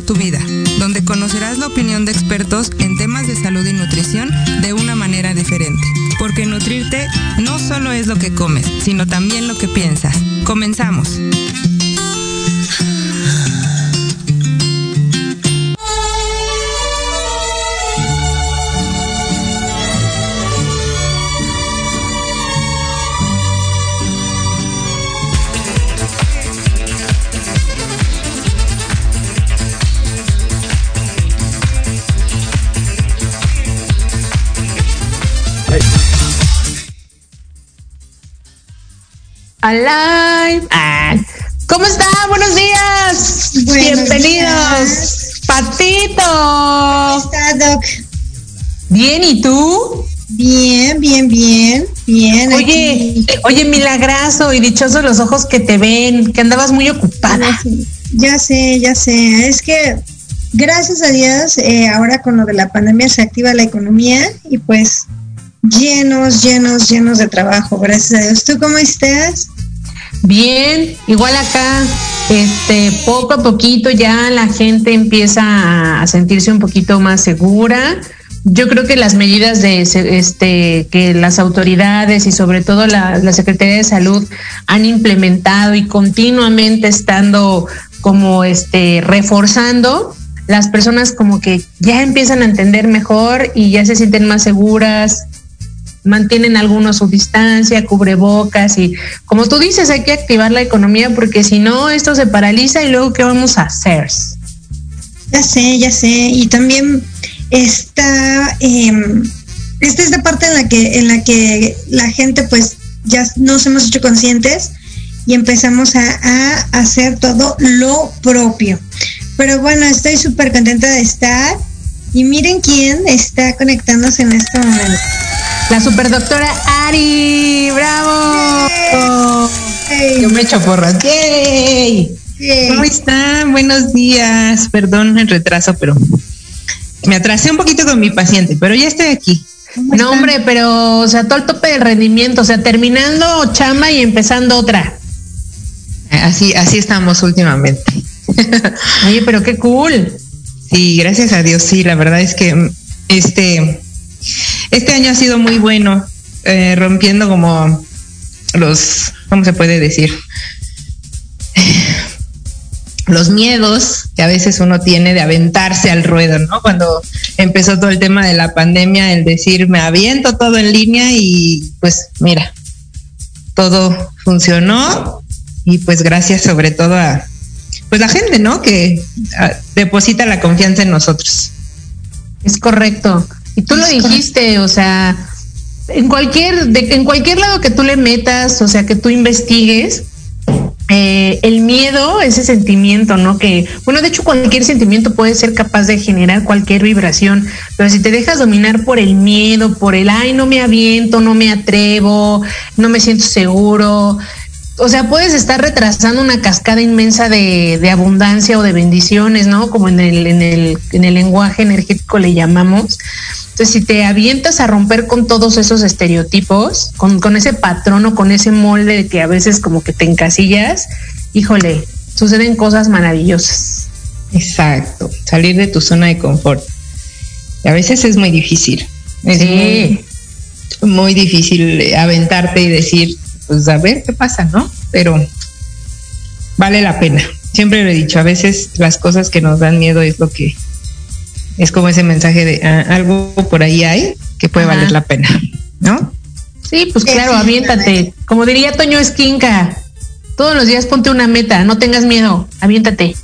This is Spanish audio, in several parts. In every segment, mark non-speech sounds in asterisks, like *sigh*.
Tu vida, donde conocerás la opinión de expertos en temas de salud y nutrición de una manera diferente. Porque nutrirte no solo es lo que comes, sino también lo que piensas. Comenzamos. Alive. Ah, ¿Cómo está? Buenos días. Bienvenidos. Patito. ¿Cómo está, Doc? Bien, ¿y tú? Bien, bien, bien, bien. Oye, eh, oye, milagrazo y dichosos los ojos que te ven, que andabas muy ocupada. Ya sé, ya sé. Es que gracias a Dios, eh, ahora con lo de la pandemia se activa la economía y pues llenos, llenos, llenos de trabajo, gracias a Dios. ¿Tú cómo estás? Bien, igual acá, este, poco a poquito ya la gente empieza a sentirse un poquito más segura. Yo creo que las medidas de este que las autoridades y sobre todo la, Secretaría de Salud han implementado y continuamente estando como este reforzando, las personas como que ya empiezan a entender mejor y ya se sienten más seguras, mantienen algunos su distancia, cubrebocas y como tú dices, hay que activar la economía porque si no, esto se paraliza y luego, ¿qué vamos a hacer? Ya sé, ya sé. Y también está, eh, esta es la parte en la que, en la que la gente pues ya nos hemos hecho conscientes y empezamos a, a hacer todo lo propio. Pero bueno, estoy súper contenta de estar. Y miren quién está conectándose en este momento. La superdoctora Ari, bravo. Yo me echo porras. ¡Yay! ¿Cómo están? Buenos días. Perdón el retraso, pero me atrasé un poquito con mi paciente, pero ya estoy aquí. No, hombre, pero, o sea, todo el tope del rendimiento, o sea, terminando chamba y empezando otra. Así, así estamos últimamente. *laughs* Oye, pero qué cool. Sí, gracias a Dios, sí, la verdad es que este este año ha sido muy bueno, eh, rompiendo como los, ¿cómo se puede decir? *sighs* Los miedos que a veces uno tiene de aventarse al ruedo, ¿no? Cuando empezó todo el tema de la pandemia, el decir, me aviento todo en línea y pues mira, todo funcionó y pues gracias sobre todo a pues la gente, ¿no? Que a, deposita la confianza en nosotros. Es correcto. Y tú lo dijiste, o sea, en cualquier, de, en cualquier lado que tú le metas, o sea, que tú investigues, eh, el miedo, ese sentimiento, ¿no? Que, bueno, de hecho cualquier sentimiento puede ser capaz de generar cualquier vibración, pero si te dejas dominar por el miedo, por el, ay, no me aviento, no me atrevo, no me siento seguro, o sea, puedes estar retrasando una cascada inmensa de, de, abundancia o de bendiciones, ¿no? Como en el, en el, en el lenguaje energético le llamamos. Entonces, si te avientas a romper con todos esos estereotipos, con, con ese patrón o con ese molde que a veces como que te encasillas, híjole, suceden cosas maravillosas. Exacto, salir de tu zona de confort. A veces es muy difícil. Es sí. muy, muy difícil aventarte y decir, pues a ver qué pasa, ¿no? Pero vale la pena. Siempre lo he dicho, a veces las cosas que nos dan miedo es lo que es como ese mensaje de ah, algo por ahí hay que puede Ajá. valer la pena, ¿no? Sí, pues claro, aviéntate. Como diría Toño Esquinca, todos los días ponte una meta, no tengas miedo, aviéntate.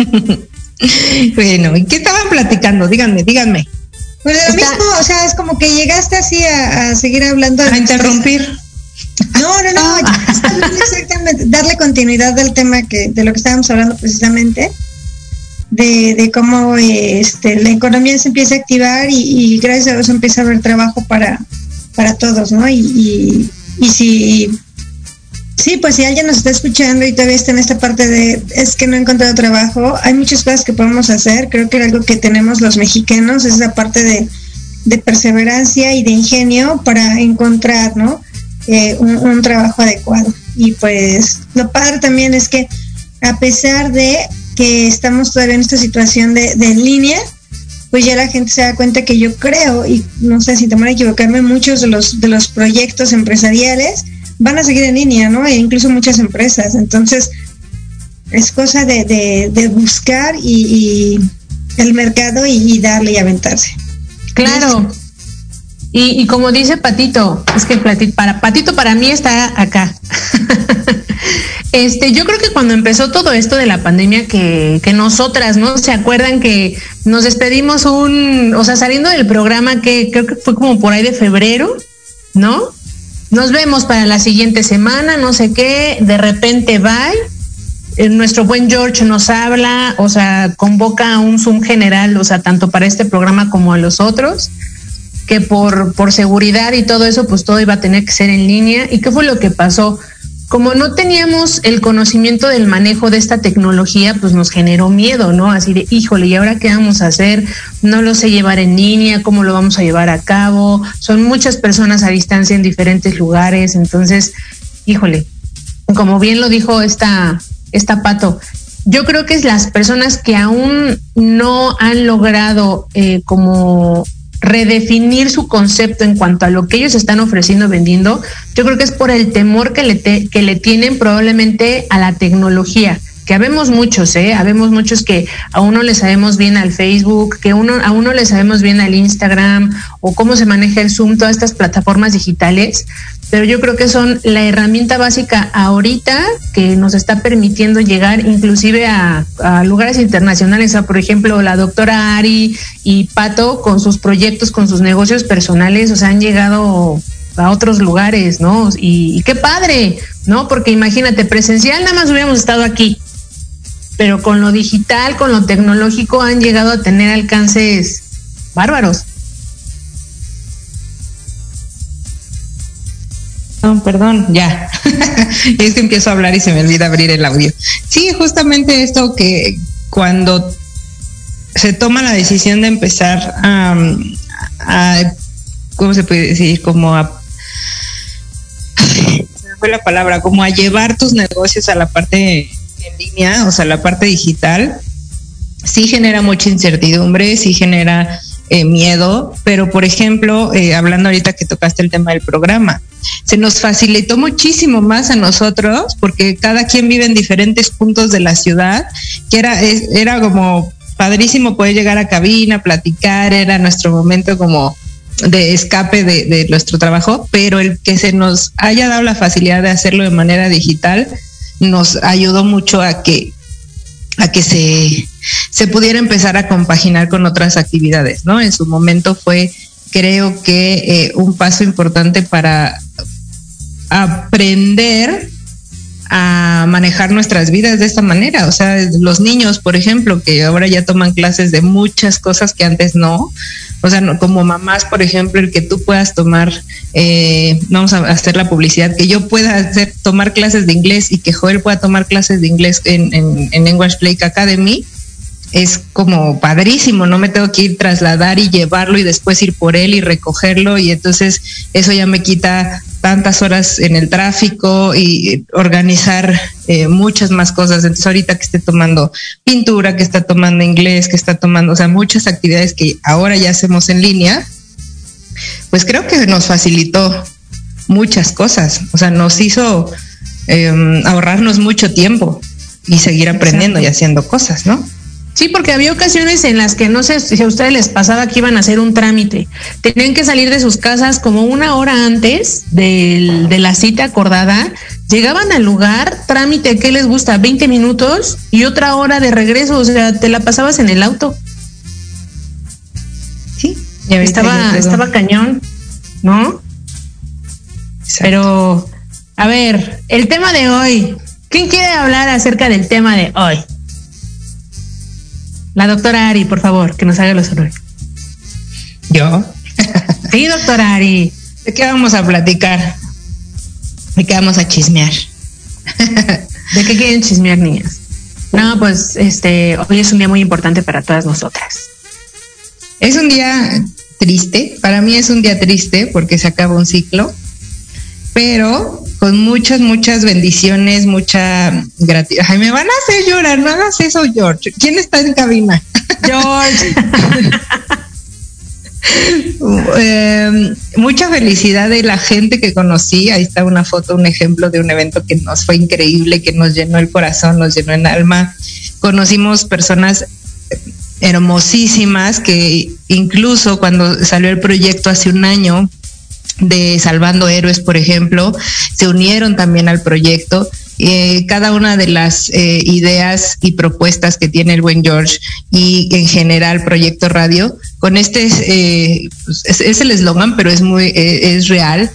*laughs* bueno, ¿y qué estaban platicando? Díganme, díganme. Pues lo Está... mismo, o sea, es como que llegaste así a, a seguir hablando. A interrumpir. No, no, no, *laughs* exactamente, darle continuidad al tema que, de lo que estábamos hablando precisamente, de, de cómo este, la economía se empieza a activar y, y, gracias a eso empieza a haber trabajo para, para todos, ¿no? Y, y, y si Sí, pues si alguien nos está escuchando y todavía está en esta parte de es que no he encontrado trabajo, hay muchas cosas que podemos hacer. Creo que algo que tenemos los mexicanos es la parte de, perseverancia y de ingenio para encontrar, ¿no? Eh, un, trabajo adecuado. Y pues lo padre también es que a pesar de que estamos todavía en esta situación de, de línea, pues ya la gente se da cuenta que yo creo, y no sé si temor a equivocarme, muchos de los, de los proyectos empresariales van a seguir en línea, ¿no? E incluso muchas empresas. Entonces, es cosa de, buscar y, el mercado y, darle y aventarse. Claro. Y, como dice Patito, es que para Patito para mí está acá. *laughs* este, yo creo que cuando empezó todo esto de la pandemia, que, que nosotras, ¿no? Se acuerdan que nos despedimos un, o sea, saliendo del programa que creo que fue como por ahí de febrero, ¿no? nos vemos para la siguiente semana, no sé qué, de repente bye. Eh, nuestro buen George nos habla, o sea, convoca a un Zoom general, o sea, tanto para este programa como a los otros, que por, por seguridad y todo eso, pues todo iba a tener que ser en línea. ¿Y qué fue lo que pasó? como no teníamos el conocimiento del manejo de esta tecnología, pues nos generó miedo, ¿no? Así de, híjole, ¿y ahora qué vamos a hacer? No lo sé llevar en línea, ¿cómo lo vamos a llevar a cabo? Son muchas personas a distancia en diferentes lugares, entonces, híjole, como bien lo dijo esta, esta Pato, yo creo que es las personas que aún no han logrado eh, como redefinir su concepto en cuanto a lo que ellos están ofreciendo, vendiendo, yo creo que es por el temor que le, que le tienen probablemente a la tecnología que habemos muchos, ¿eh? Habemos muchos que a uno le sabemos bien al Facebook, que uno, a uno le sabemos bien al Instagram o cómo se maneja el Zoom, todas estas plataformas digitales, pero yo creo que son la herramienta básica ahorita que nos está permitiendo llegar inclusive a, lugares internacionales. por ejemplo, la doctora Ari y Pato con sus proyectos, con sus negocios personales, o sea, han llegado a otros lugares, ¿no? Y, qué padre, ¿no? Porque imagínate, presencial nada más hubiéramos estado aquí, pero con lo digital, con lo tecnológico han llegado a tener alcances bárbaros. No, perdón, *laughs* ya. es que empiezo a hablar y se me olvida abrir el audio. Sí, justamente esto que cuando se toma la decisión de empezar a, ¿cómo se puede decir? Como a fue la palabra, como a llevar tus negocios a la parte en línea, o sea, la parte digital, sí genera mucha incertidumbre, sí genera eh, miedo, pero por ejemplo, eh, hablando ahorita que tocaste el tema del programa, se nos facilitó muchísimo más a nosotros porque cada quien vive en diferentes puntos de la ciudad, que era, era como padrísimo poder llegar a cabina, platicar, era nuestro momento como de escape de, nuestro trabajo, pero el que se nos haya dado la facilidad de hacerlo de manera digital nos ayudó mucho a que a que se, se pudiera empezar a compaginar con otras actividades, ¿no? En su momento fue, creo que, eh, un paso importante para aprender a manejar nuestras vidas de esta manera. O sea, los niños, por ejemplo, que ahora ya toman clases de muchas cosas que antes no. O sea, como mamás, por ejemplo, el que tú puedas tomar, eh, vamos a hacer la publicidad, que yo pueda hacer, tomar clases de inglés y que Joel pueda tomar clases de inglés en, en, en English Play Academy, es como padrísimo, no me tengo que ir trasladar y llevarlo y después ir por él y recogerlo y entonces eso ya me quita tantas horas en el tráfico y organizar eh, muchas más cosas. Entonces ahorita que esté tomando pintura, que está tomando inglés, que está tomando, o sea, muchas actividades que ahora ya hacemos en línea, pues creo que nos facilitó muchas cosas, o sea, nos hizo em, ahorrarnos mucho tiempo y seguir aprendiendo y haciendo cosas, ¿no? Sí, porque había ocasiones en las que no sé si a ustedes les pasaba que iban a hacer un trámite. Tenían que salir de sus casas como una hora antes de la cita acordada. Llegaban al lugar, trámite, ¿qué les gusta? 20 minutos y otra hora de regreso. O sea, te la pasabas en el auto. Sí, estaba, estaba cañón, ¿no? Pero, a ver, el tema de hoy. ¿Quién quiere hablar acerca del tema de hoy? La doctora Ari, por favor, que nos haga los honores. ¿Yo? sí, doctora Ari. ¿De qué vamos a platicar? ¿De qué vamos a chismear? ¿De qué quieren chismear, niñas? No, pues este, hoy es un día muy importante para todas nosotras. Es un día triste, para mí es un día triste porque se acaba un ciclo, pero con muchas, muchas bendiciones, mucha gratitud. Ay, me van a hacer llorar, no hagas eso, George. ¿Quién está en cabina? *laughs* George. *laughs* Em, mucha felicidad de la gente que conocí. Ahí está una foto, un ejemplo de un evento que nos fue increíble, que nos llenó el corazón, nos llenó el alma. Conocimos personas hermosísimas que incluso cuando salió el proyecto hace un año de Salvando Héroes, por ejemplo, se unieron también al proyecto. Eh, cada una de las eh, ideas y propuestas que tiene el buen George y en general Proyecto Radio, con este, eh, pues, es, el eslogan, pero es muy, es real,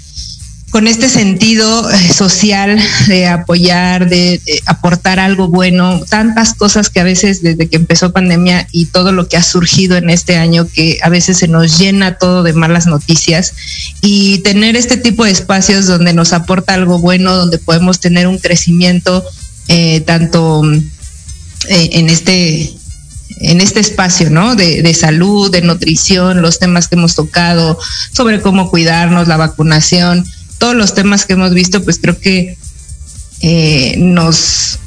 con este sentido eh, social de apoyar, de, aportar algo bueno, tantas cosas que a veces desde que empezó pandemia y todo lo que ha surgido en este año que a veces se nos llena todo de malas noticias y tener este tipo de espacios donde nos aporta algo bueno, donde podemos tener un crecimiento eh, tanto eh, en este en este espacio, ¿no? De, de, salud, de nutrición, los temas que hemos tocado, sobre cómo cuidarnos, la vacunación todos los temas que hemos visto, pues creo que eh, nos,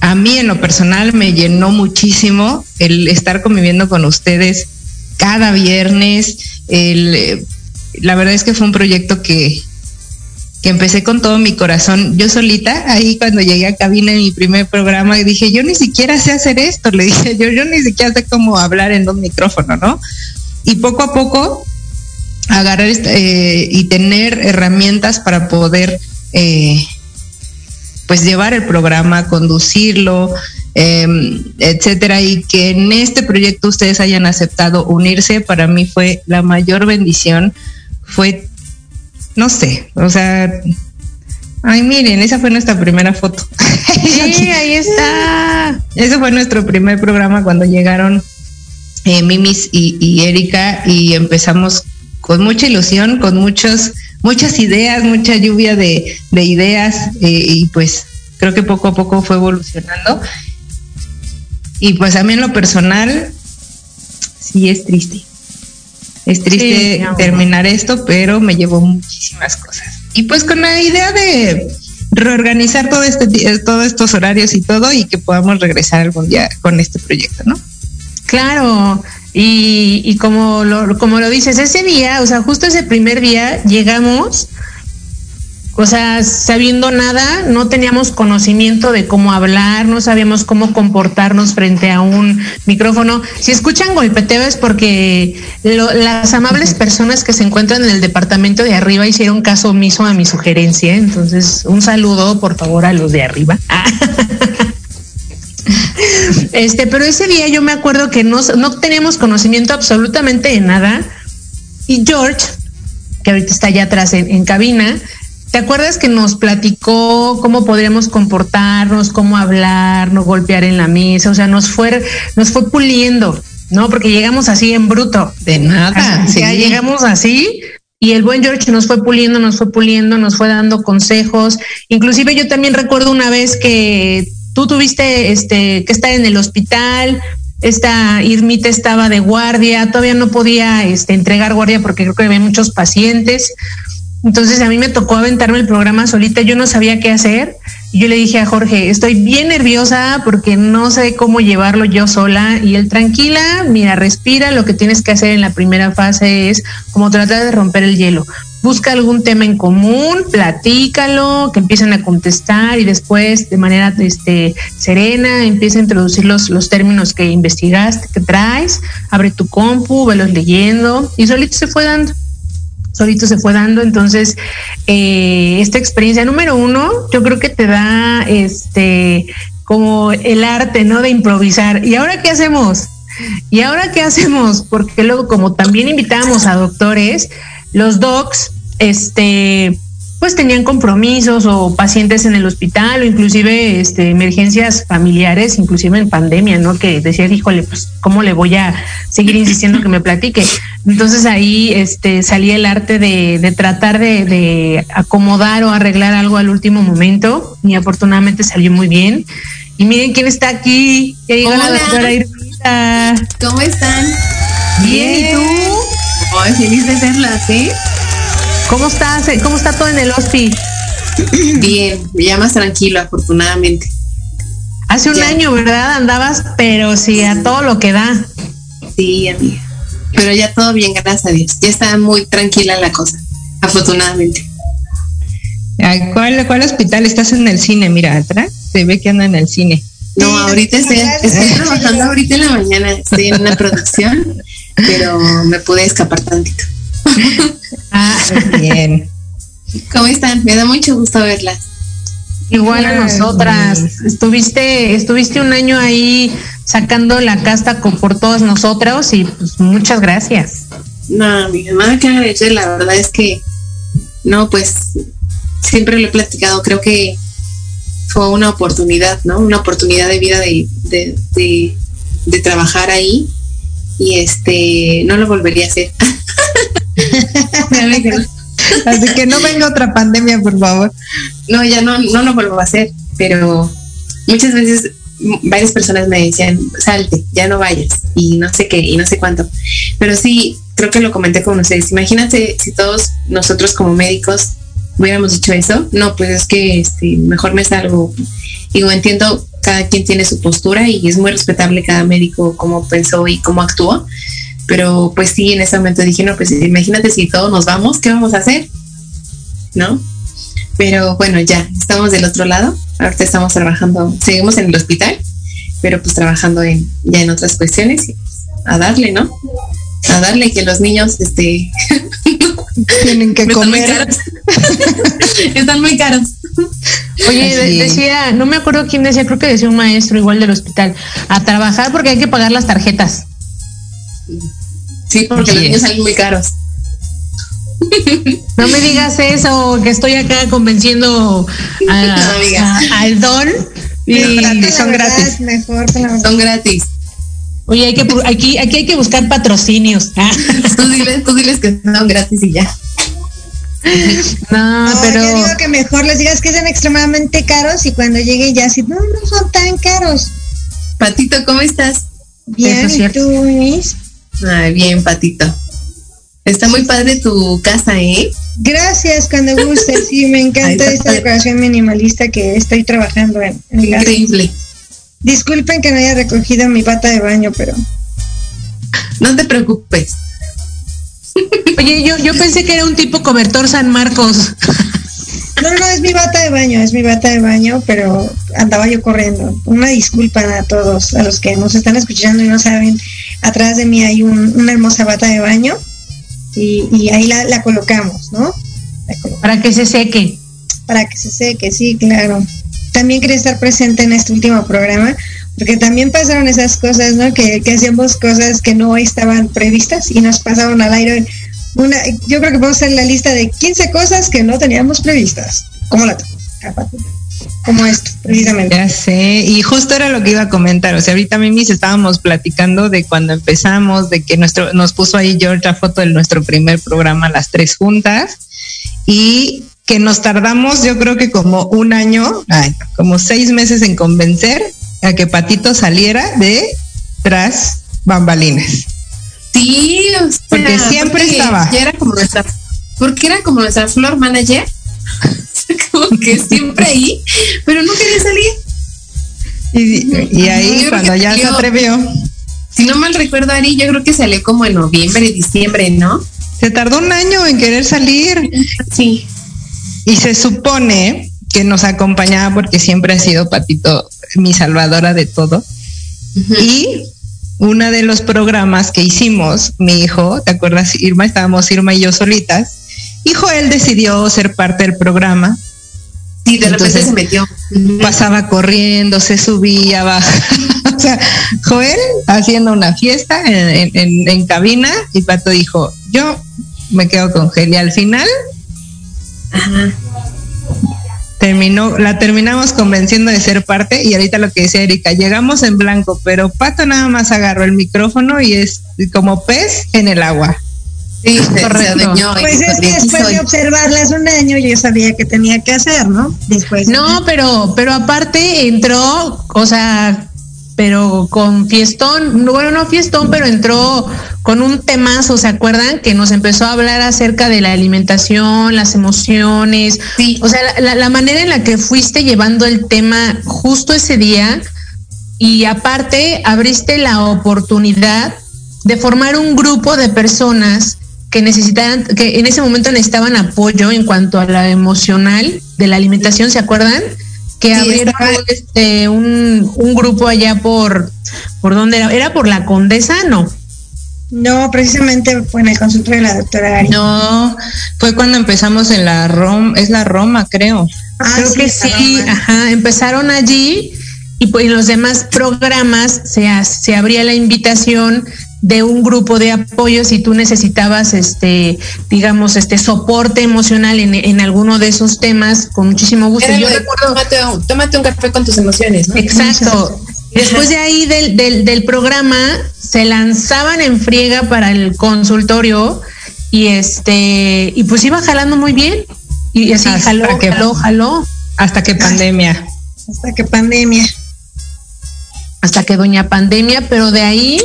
a mí en lo personal me llenó muchísimo el estar conviviendo con ustedes cada viernes. El, la verdad es que fue un proyecto que, que empecé con todo mi corazón. Yo solita, ahí cuando llegué a cabina en mi primer programa, dije, yo ni siquiera sé hacer esto, le dije, yo, yo ni siquiera sé cómo hablar en un micrófono, ¿no? Y poco a poco agarrar eh, y tener herramientas para poder eh, pues llevar el programa, conducirlo, em, etcétera, y que en este proyecto ustedes hayan aceptado unirse, para mí fue la mayor bendición, fue, no sé, o sea, ay miren, esa fue nuestra primera foto. Sí, *laughs* ahí está. Ese fue nuestro primer programa cuando llegaron eh, Mimis y, y Erika y empezamos con mucha ilusión, con muchos, muchas ideas, mucha lluvia de, ideas eh, y pues creo que poco a poco fue evolucionando. Y pues a mí en lo personal sí es triste. Es triste terminar esto, pero me llevó muchísimas cosas. Y pues con la idea de reorganizar todo este todos estos horarios y todo y que podamos regresar algún día con este proyecto, ¿no? Claro, y, y como, lo, como lo dices, ese día, o sea, justo ese primer día llegamos, o sea, sabiendo nada, no teníamos conocimiento de cómo hablar, no sabíamos cómo comportarnos frente a un micrófono. Si escuchan golpeteo es porque las amables personas que se encuentran en el departamento de arriba hicieron caso omiso a mi sugerencia. Entonces, un saludo, por favor, a los de arriba. *laughs* Este, pero ese día yo me acuerdo que no, no teníamos conocimiento absolutamente de nada. Y George, que ahorita está allá atrás en, cabina, ¿te acuerdas que nos platicó cómo podríamos comportarnos, cómo hablar, no golpear en la mesa? O sea, nos fue, nos fue puliendo, ¿no? Porque llegamos así en bruto. De nada. Ya llegamos así, y el buen George nos fue puliendo, nos fue puliendo, nos fue dando consejos. Inclusive yo también recuerdo una vez que tú tuviste este, que estar en el hospital, esta Irmita estaba de guardia, todavía no podía este, entregar guardia porque creo que había muchos pacientes. Entonces a mí me tocó aventarme el programa solita, yo no sabía qué hacer. Y yo le dije a Jorge, estoy bien nerviosa porque no sé cómo llevarlo yo sola. Y él, tranquila, mira, respira, lo que tienes que hacer en la primera fase es como tratar de romper el hielo busca algún tema en común, platícalo, que empiecen a contestar y después de manera este, serena empieza a introducir los, los términos que investigaste, que traes, abre tu compu, velos leyendo y solito se fue dando. Solito se fue dando, entonces eh, esta experiencia número uno, yo creo que te da este como el arte, ¿no? De improvisar. ¿Y ahora qué hacemos? ¿Y ahora qué hacemos? Porque luego, como también invitamos a doctores, los docs, este, pues tenían compromisos o pacientes en el hospital o inclusive este, emergencias familiares, inclusive en pandemia, ¿no? Que decía, híjole, pues, ¿cómo le voy a seguir insistiendo que me platique? Entonces ahí este, salía el arte de, de tratar de, de, acomodar o arreglar algo al último momento y afortunadamente salió muy bien. Y miren quién está aquí. Ya llegó la doctora Irmita. ¿Cómo están? Bien, ¿y tú? Ay, feliz de verlas, ¿eh? ¿Cómo estás? ¿Cómo está todo en el hospi? *clears throat* Bien, ya más tranquilo, afortunadamente. Hace un ya. año, ¿verdad? Andabas, pero sí, a todo lo que da. Sí, amiga. Pero ya todo bien, gracias a Dios. Ya está muy tranquila la cosa, afortunadamente. ¿Cuál, ¿Cuál hospital? Estás en el cine, mira, atrás. Se ve que anda en el cine. No, ahorita estoy, estoy *laughs* trabajando ahorita en la mañana, estoy en una producción, pero me pude escapar tantito. Ah, bien. ¿Cómo están? Me da mucho gusto verlas. Igual a nosotras. Estuviste, estuviste un año ahí sacando la casta con, por todas nosotras y pues muchas gracias. No, mi nada que agradecer, la verdad es que no, pues siempre lo he platicado, creo que fue una oportunidad, ¿no? Una oportunidad de vida de, de, de, de trabajar ahí y este no lo volvería a hacer. *laughs* Así que no venga otra pandemia, por favor. No, ya no, no lo vuelvo a hacer, pero muchas veces varias personas me decían, salte, ya no vayas, y no sé qué, y no sé cuánto. Pero sí, creo que lo comenté con ustedes. Imagínate si todos nosotros como médicos hubiéramos dicho eso. No, pues es que este, mejor me salgo. Digo, entiendo, cada quien tiene su postura y es muy respetable cada médico cómo pensó y cómo actuó pero pues sí, en ese momento dije, no, pues imagínate si todos nos vamos, ¿qué vamos a hacer? ¿No? Pero bueno, ya, estamos del otro lado, ahorita estamos trabajando, seguimos en el hospital, pero pues trabajando en, ya en otras cuestiones, y pues, a darle, ¿no? A darle que los niños, este, *laughs* tienen que están comer. Muy caros. *laughs* están muy caros. Oye, de, decía, no me acuerdo quién decía, creo que decía un maestro igual del hospital, a trabajar porque hay que pagar las tarjetas. Sí, porque los niños salen muy caros. No me digas eso, que estoy acá convenciendo a, *laughs* No, amiga. a- al don. Y gratis, son gratis. Mejor. Son gratis. Oye, hay que, aquí, aquí hay que buscar patrocinios. Ah, Tú diles, tú diles que son gratis y ya. No, No, pero yo digo que mejor les digas que son extremadamente caros y cuando lleguen ya así, no, no son tan caros. Patito, ¿cómo estás? Bien, es ¿y tú, Miss? Ay, bien, Patito. Está muy padre tu casa, ¿eh? Gracias, cuando gustes. Sí, me *laughs* encanta Ay, esta decoración minimalista que estoy trabajando en. en casa. Increíble. Disculpen que no haya recogido mi bata de baño, pero No te preocupes. Oye, yo, yo pensé que era un tipo cobertor San Marcos. no, no es mi bata de baño, es mi bata de baño, pero andaba yo corriendo. Una disculpa a todos, a los que nos están escuchando y no saben, atrás de mí hay un- una hermosa bata de baño y, y ahí la, la colocamos, ¿no? La colocamos. Para que se seque. para que se seque, sí, claro. También quería estar presente en este último programa, porque también pasaron esas cosas, ¿no? Que, que hacíamos cosas que no estaban previstas y nos pasaron al aire. Una, yo creo que podemos hacer la lista de 15 cosas que no teníamos previstas. Como la como esto, precisamente. Ya sé, y justo era lo que iba a comentar, o sea, ahorita Mimis estábamos platicando de cuando empezamos, de que nuestro, nos puso ahí George la foto de nuestro primer programa, las tres juntas, y que nos tardamos, yo creo que como un año, como seis meses en convencer a que Patito saliera de tras bambalinas. Sí, o sea, Porque siempre estaba. Era como nuestra, porque era como nuestra floor manager. *laughs* como que siempre ahí, pero no quería salir. Y, y ahí cuando ya se atrevió, Si no mal recuerdo, Ari, yo creo que salió como en noviembre, diciembre, ¿no? se tardó un año en querer salir. Sí. Y se supone que nos acompañaba porque siempre ha sido Patito mi salvadora de todo. Y uno de los programas que hicimos, mi hijo, ¿te acuerdas, Irma? Estábamos Irma y yo solitas. Y Joel decidió ser parte del programa. Sí, de repente Entonces, se metió. Pasaba corriendo, se subía, *laughs* bajaba. o sea, Joel haciendo una fiesta en, en- cabina y Pato dijo, yo me quedo con Gel. Y al final Ajá. Terminó, la terminamos convenciendo de ser parte y ahorita lo que decía Erika, llegamos en blanco, pero Pato nada más agarró el micrófono y es como pez en el agua. Sí, correcto. Pues es que después de observarlas un año yo sabía que tenía que hacer, ¿no? Después. No, pero, pero aparte entró, o sea, pero con fiestón, bueno, no fiestón, pero entró con un temazo, ¿se acuerdan? Que nos empezó a hablar acerca de la alimentación, las emociones, sí. o sea, la, la manera en la que fuiste llevando el tema justo ese día y aparte abriste la oportunidad de formar un grupo de personas que necesitaran, que en ese momento necesitaban apoyo en cuanto a la emocional de la alimentación, ¿se acuerdan? Que abrieron este, un, un, grupo allá por, ¿por dónde era? ¿Era por la Condesa? No. No, precisamente fue en el consultorio de la doctora Ari. No, fue cuando empezamos en la Roma, es la Roma, creo. Ah, creo que sí, ajá, empezaron allí y pues en los demás programas se, se abría la invitación de un grupo de apoyo si tú necesitabas este digamos este soporte emocional en, en alguno de esos temas con muchísimo gusto yo recuerdo tómate un, café con tus emociones ¿no? exacto después de ahí del, del, del, programa se lanzaban en friega para el consultorio y este y pues iba jalando muy bien. Y así hasta jaló que, jaló jaló. hasta que pandemia. Hasta que pandemia. Hasta que doña pandemia pero de ahí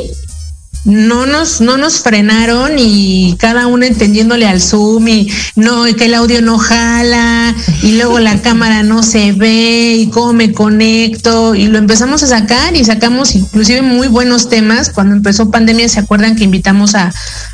no nos, no nos frenaron y cada uno entendiéndole al Zoom y no, que el audio no jala y luego la cámara no se ve y cómo me conecto y lo empezamos a sacar y sacamos inclusive muy buenos temas. Cuando empezó pandemia, ¿se acuerdan que invitamos a,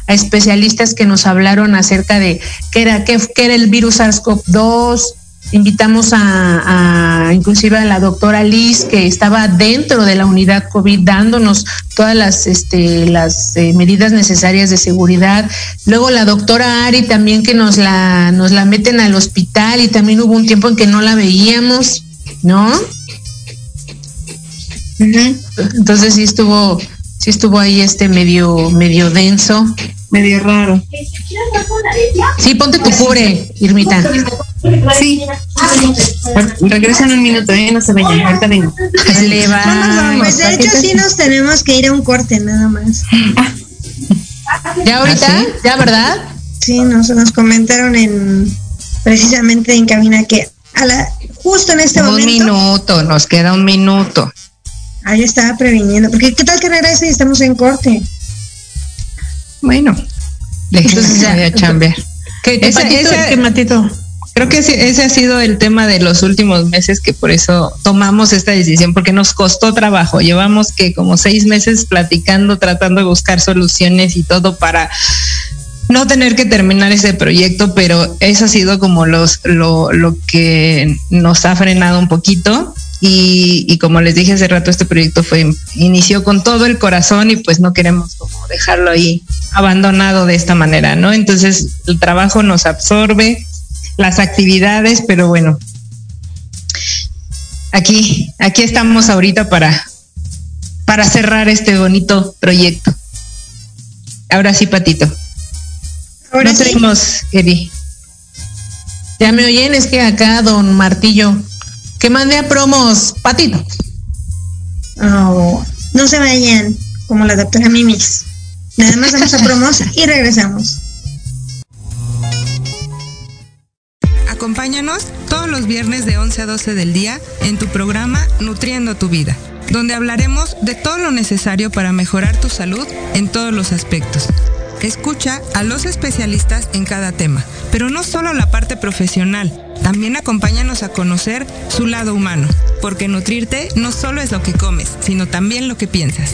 a especialistas que nos hablaron acerca de qué era, qué, qué era el virus SARS-CoV-2? Invitamos a, a, inclusive a la doctora Liz que estaba dentro de la unidad COVID dándonos todas las este las eh, medidas necesarias de seguridad. Luego la doctora Ari también que nos la nos la meten al hospital y también hubo un tiempo en que no la veíamos, ¿no? Uh -huh. Entonces sí estuvo sí estuvo ahí este medio medio denso, medio raro. Sí, ponte tu cubre, Irmita. Sí. Regresa en un minuto, ¿eh? No se vayan. Ahorita vengo. Le va. Vamos, vamos. Pues de hecho, sí nos tenemos que ir a un corte, nada más. ¿Ya ahorita? ¿Ah, sí? ¿Ya, verdad? Sí, nos, nos comentaron en precisamente en cabina que a la, justo en este un momento. Un minuto, nos queda un minuto. Ahí estaba previniendo. Porque ¿qué tal que regrese y estamos en corte? Bueno, entonces ya voy a chambear. ¿Qué, qué, ese, patito, ese, qué matito? Creo que ese, ese, ha sido el tema de los últimos meses que por eso tomamos esta decisión, porque nos costó trabajo. Llevamos que como seis meses platicando, tratando de buscar soluciones y todo para no tener que terminar ese proyecto, pero eso ha sido como los, lo, lo que nos ha frenado un poquito. Y, y, como les dije hace rato, este proyecto fue inició con todo el corazón y pues no queremos como dejarlo ahí abandonado de esta manera, ¿no? Entonces el trabajo nos absorbe, las actividades, pero bueno, aquí, aquí estamos ahorita para, para cerrar este bonito proyecto. Ahora sí, Patito. Ahora no sí. tenemos, Eri. Ya me oyen, es que acá don Martillo, que mande a promos, Patito. Oh, no se vayan, como la doctora Mimis. Nada más vamos a *laughs* promos y regresamos. Acompáñanos todos los viernes de 11 a 12 del día en tu programa Nutriendo tu Vida, donde hablaremos de todo lo necesario para mejorar tu salud en todos los aspectos. Escucha a los especialistas en cada tema, pero no solo la parte profesional, también acompáñanos a conocer su lado humano, porque nutrirte no solo es lo que comes, sino también lo que piensas.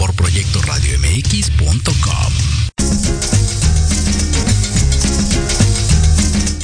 por proyectoradiomx.com.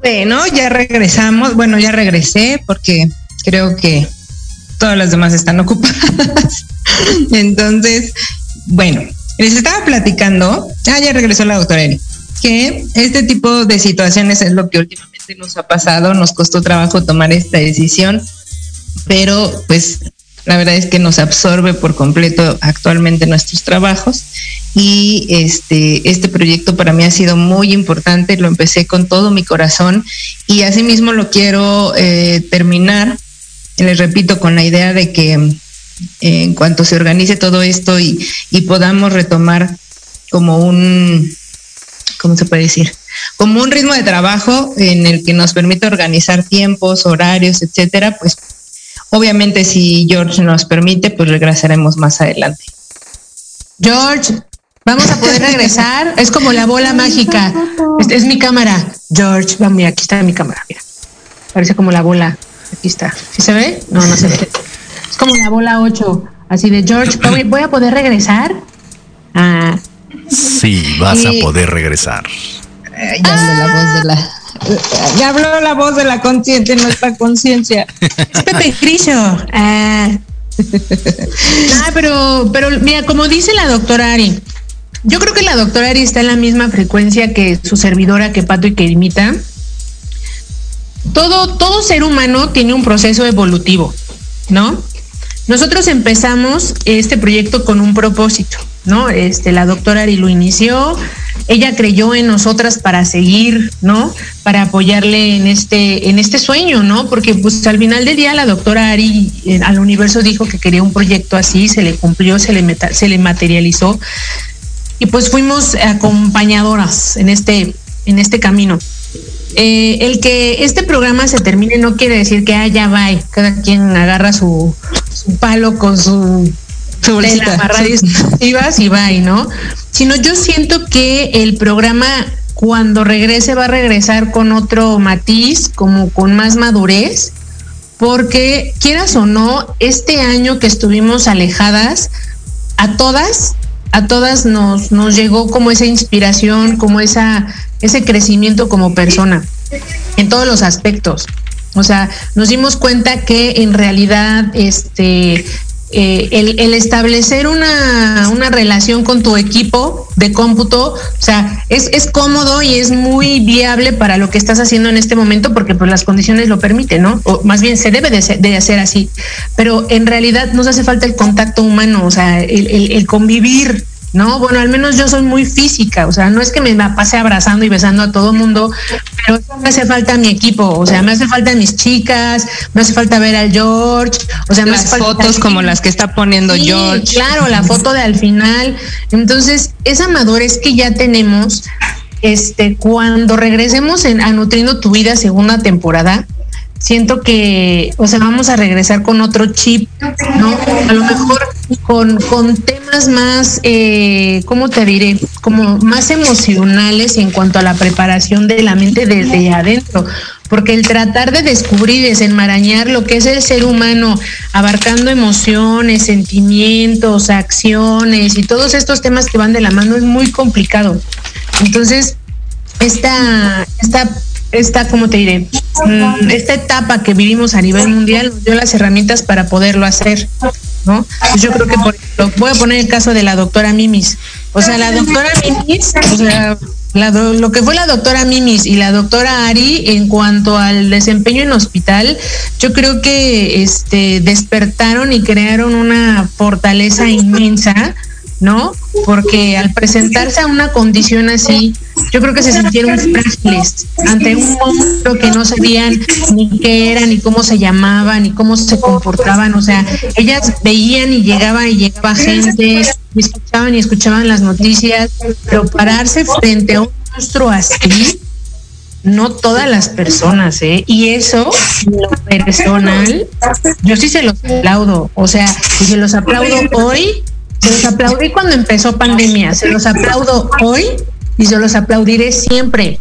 Bueno, ya regresamos. Bueno, ya regresé porque creo que todas las demás están ocupadas. *laughs* Entonces, bueno, les estaba platicando, ah, ya regresó la doctora Eri, que este tipo de situaciones es lo que últimamente nos ha pasado, nos costó trabajo tomar esta decisión, pero pues la verdad es que nos absorbe por completo actualmente nuestros trabajos y este, este proyecto para mí ha sido muy importante, lo empecé con todo mi corazón y asimismo lo quiero eh, terminar, les repito, con la idea de que eh, en cuanto se organice todo esto y, y podamos retomar como un, ¿cómo se puede decir? Como un ritmo de trabajo en el que nos permita organizar tiempos, horarios, etcétera, pues obviamente si George nos permite, pues regresaremos más adelante. George, vamos a poder regresar. *laughs* es como la bola mágica. Este es mi cámara. George, va, mira, aquí está mi cámara. Mira. Parece como la bola. Aquí está. ¿Sí se ve? No, no se ve. Es como la bola 8. Así de George, voy, a poder regresar. Ah. Sí, vas a poder regresar. Eh, ya la voz de la. Ya habló la voz de la consciente, nuestra conciencia. Es Pepe Grillo. Ah. *laughs* ah, pero, pero mira, como dice la doctora Ari, yo creo que la doctora Ari está en la misma frecuencia que su servidora, que Pato y que imita. Todo, todo ser humano tiene un proceso evolutivo, ¿no? Nosotros empezamos este proyecto con un propósito, ¿no? Este, la doctora Ari lo inició, ella creyó en nosotras para seguir, ¿no? Para apoyarle en este, en este sueño, ¿no? Porque pues al final del día la doctora Ari eh, al universo dijo que quería un proyecto así, se le cumplió, se le, se le materializó y pues fuimos acompañadoras en este, en este camino. Eh, el que este programa se termine no quiere decir que ah, ya va, cada quien agarra su palo con su Su bolsita. y vas y ¿no? Sino yo siento que el programa cuando regrese va a regresar con otro matiz, como con más madurez, porque quieras o no, este año que estuvimos alejadas, a todas, a todas nos, nos llegó como esa inspiración, como esa, ese crecimiento como persona, en todos los aspectos. O sea, nos dimos cuenta que en realidad este eh, el, el, establecer una, una, relación con tu equipo de cómputo, o sea, es, es, cómodo y es muy viable para lo que estás haciendo en este momento porque pues las condiciones lo permiten, ¿no? O más bien se debe de, ser, de hacer así, pero en realidad nos hace falta el contacto humano, o sea, el, el, el convivir, ¿no? Bueno, al menos yo soy muy física, o sea, no es que me pase abrazando y besando a todo mundo, pero me hace falta mi equipo, o sea, me hace falta mis chicas, me hace falta ver al George, o sea, las fotos como las que está poniendo sí, George. Claro, la foto de al final. Entonces, esa madurez que ya tenemos, este, cuando regresemos en, a Nutriendo tu Vida segunda temporada, siento que, o sea, vamos a regresar con otro chip, ¿no? A lo mejor con, con temas más, eh, ¿cómo te diré? Como más emocionales en cuanto a la preparación de la mente desde adentro. porque el tratar de descubrir desenmarañar lo que es el ser humano, abarcando emociones, sentimientos, acciones y todos estos temas que van de la mano es muy complicado. Entonces, esta, esta, esta, ¿cómo te diré? Mm, esta etapa que vivimos a nivel mundial nos dio las herramientas para poderlo hacer, ¿no? Pues yo creo que, por ejemplo, voy a poner el caso de la doctora Mimis. O sea, la doctora Mimis, o sea, lo que fue la doctora Mimis y la doctora Ari en cuanto al desempeño en hospital, yo creo que este despertaron y crearon una fortaleza inmensa ¿no? Porque al presentarse a una condición así, yo creo que se sintieron frágiles ante un monstruo que no sabían ni qué era, ni cómo se llamaban, ni cómo se comportaban. O sea, ellas veían y llegaba y llegaba gente, y escuchaban y escuchaban las noticias, pero pararse frente a un monstruo así, no todas las personas, ¿eh? Y eso, lo personal, yo sí se los aplaudo. O sea, y se los aplaudo hoy se los aplaudí cuando empezó pandemia, se los aplaudo hoy y se los aplaudiré siempre,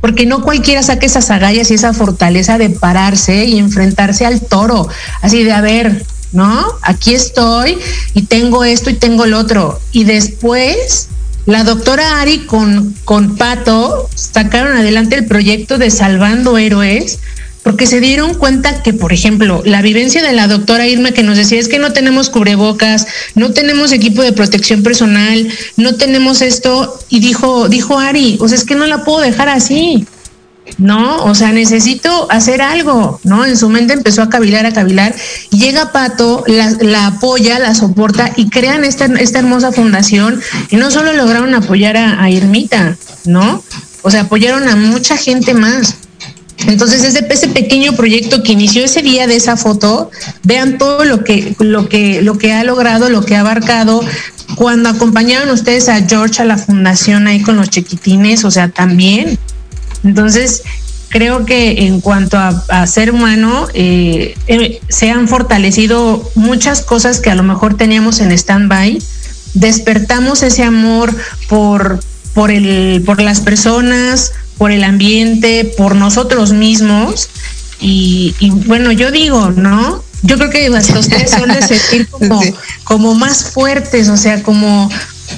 porque no cualquiera saque esas agallas y esa fortaleza de pararse y enfrentarse al toro, así de a ver, ¿no? Aquí estoy y tengo esto y tengo el otro. Y después la doctora Ari con, con Pato sacaron adelante el proyecto de Salvando Héroes, porque se dieron cuenta que, por ejemplo, la vivencia de la doctora Irma que nos decía es que no tenemos cubrebocas, no tenemos equipo de protección personal, no tenemos esto, y dijo, dijo Ari, o sea, es que no la puedo dejar así. No, o sea, necesito hacer algo, ¿no? En su mente empezó a cavilar, a cavilar, llega Pato, la, apoya, la soporta y crean esta, esta hermosa fundación y no solo lograron apoyar a, a Irmita, ¿no? O sea, apoyaron a mucha gente más. Entonces, ese, pequeño proyecto que inició ese día de esa foto, vean todo lo que, lo que, lo que ha logrado, lo que ha abarcado. Cuando acompañaron ustedes a George a la fundación ahí con los chiquitines, o sea, también. Entonces, creo que en cuanto a, ser humano, eh, eh, se han fortalecido muchas cosas que a lo mejor teníamos en stand-by. Despertamos ese amor por, por, el, por las personas, por el ambiente, por nosotros mismos. Y, bueno, yo digo, ¿no? Yo creo que ustedes son de sentir *laughs* como, como más fuertes, o sea, como,